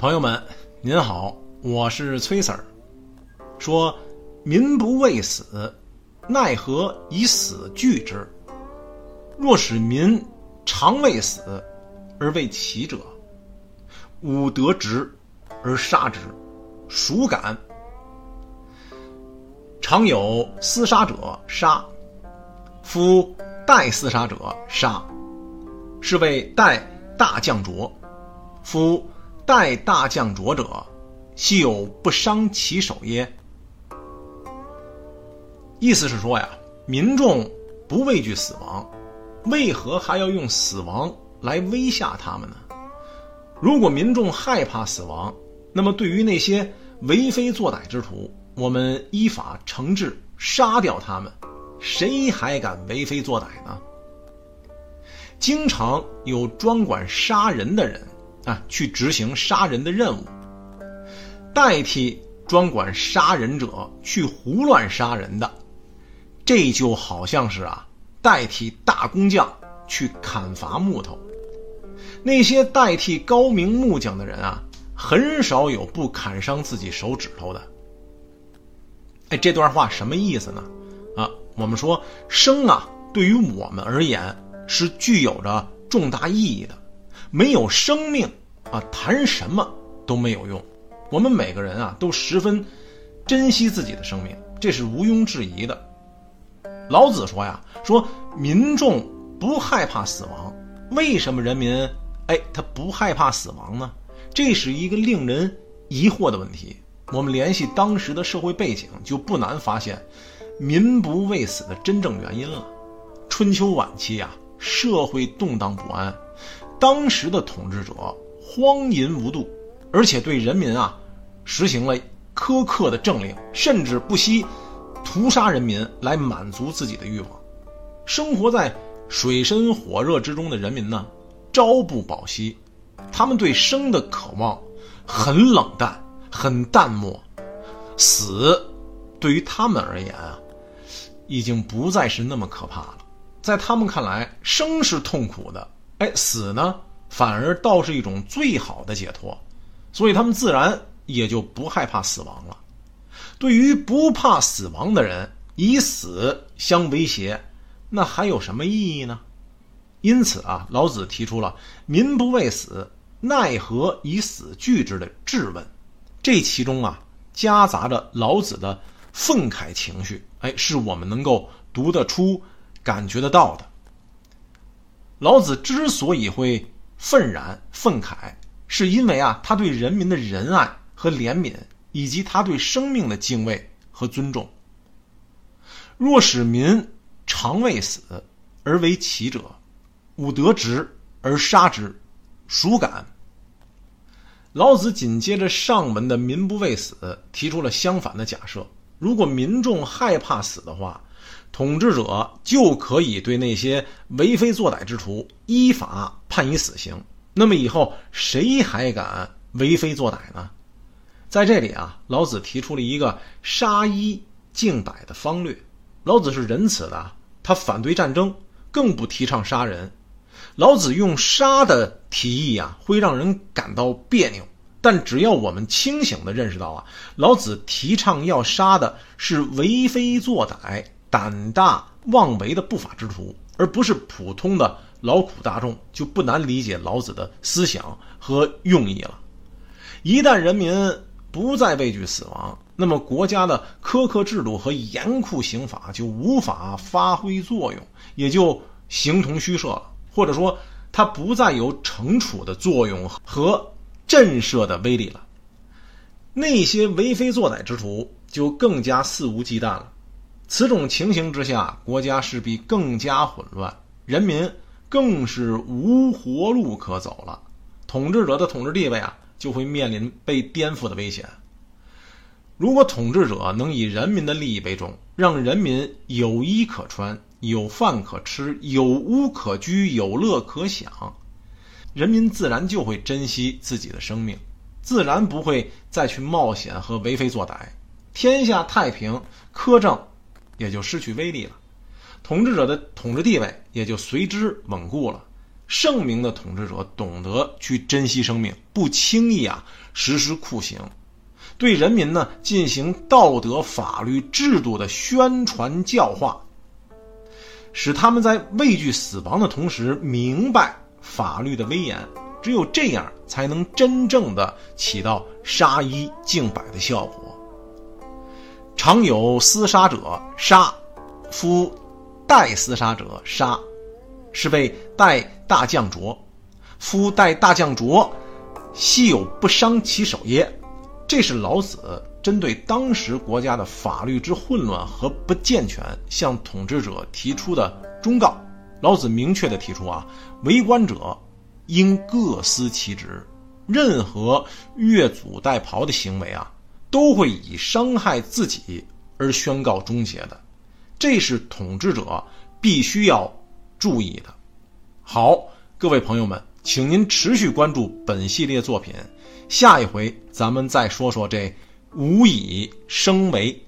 朋友们，您好，我是崔 Sir。说，民不畏死，奈何以死惧之？若使民常畏死，而为奇者，吾得之而杀之，孰敢？常有厮杀者杀，夫代厮杀者杀，是谓代大将浊。夫待大将浊者，悉有不伤其手耶？意思是说呀，民众不畏惧死亡，为何还要用死亡来威吓他们呢？如果民众害怕死亡，那么对于那些为非作歹之徒，我们依法惩治，杀掉他们，谁还敢为非作歹呢？经常有专管杀人的人。啊，去执行杀人的任务，代替专管杀人者去胡乱杀人的，这就好像是啊，代替大工匠去砍伐木头。那些代替高明木匠的人啊，很少有不砍伤自己手指头的。哎，这段话什么意思呢？啊，我们说生啊，对于我们而言是具有着重大意义的。没有生命啊，谈什么都没有用。我们每个人啊，都十分珍惜自己的生命，这是毋庸置疑的。老子说呀，说民众不害怕死亡，为什么人民哎他不害怕死亡呢？这是一个令人疑惑的问题。我们联系当时的社会背景，就不难发现民不畏死的真正原因了。春秋晚期啊，社会动荡不安。当时的统治者荒淫无度，而且对人民啊实行了苛刻的政令，甚至不惜屠杀人民来满足自己的欲望。生活在水深火热之中的人民呢，朝不保夕，他们对生的渴望很冷淡，很淡漠。死对于他们而言啊，已经不再是那么可怕了。在他们看来，生是痛苦的。哎，死呢，反而倒是一种最好的解脱，所以他们自然也就不害怕死亡了。对于不怕死亡的人，以死相威胁，那还有什么意义呢？因此啊，老子提出了“民不畏死，奈何以死惧之”的质问，这其中啊，夹杂着老子的愤慨情绪，哎，是我们能够读得出、感觉得到的。老子之所以会愤然愤慨，是因为啊，他对人民的仁爱和怜悯，以及他对生命的敬畏和尊重。若使民常畏死而为奇者，吾得之而杀之，孰敢？老子紧接着上文的“民不畏死”，提出了相反的假设：如果民众害怕死的话。统治者就可以对那些为非作歹之徒依法判以死刑。那么以后谁还敢为非作歹呢？在这里啊，老子提出了一个杀一儆百的方略。老子是仁慈的，他反对战争，更不提倡杀人。老子用杀的提议啊，会让人感到别扭。但只要我们清醒地认识到啊，老子提倡要杀的是为非作歹。胆大妄为的不法之徒，而不是普通的劳苦大众，就不难理解老子的思想和用意了。一旦人民不再畏惧死亡，那么国家的苛刻制度和严酷刑法就无法发挥作用，也就形同虚设了，或者说它不再有惩处的作用和震慑的威力了。那些为非作歹之徒就更加肆无忌惮了。此种情形之下，国家势必更加混乱，人民更是无活路可走了。统治者的统治地位啊，就会面临被颠覆的危险。如果统治者能以人民的利益为重，让人民有衣可穿、有饭可吃、有屋可居、有乐可享，人民自然就会珍惜自己的生命，自然不会再去冒险和为非作歹，天下太平，苛政。也就失去威力了，统治者的统治地位也就随之稳固了，圣明的统治者懂得去珍惜生命，不轻易啊实施酷刑，对人民呢进行道德、法律、制度的宣传教化，使他们在畏惧死亡的同时明白法律的威严。只有这样，才能真正的起到杀一儆百的效果。常有厮杀者，杀；夫代厮杀者，杀。是谓代大将浊，夫代大将浊，悉有不伤其手耶？这是老子针对当时国家的法律之混乱和不健全，向统治者提出的忠告。老子明确的提出啊，为官者应各司其职，任何越俎代庖的行为啊，都会以伤害自己而宣告终结的。这是统治者必须要。注意的，好，各位朋友们，请您持续关注本系列作品，下一回咱们再说说这“无以生为”。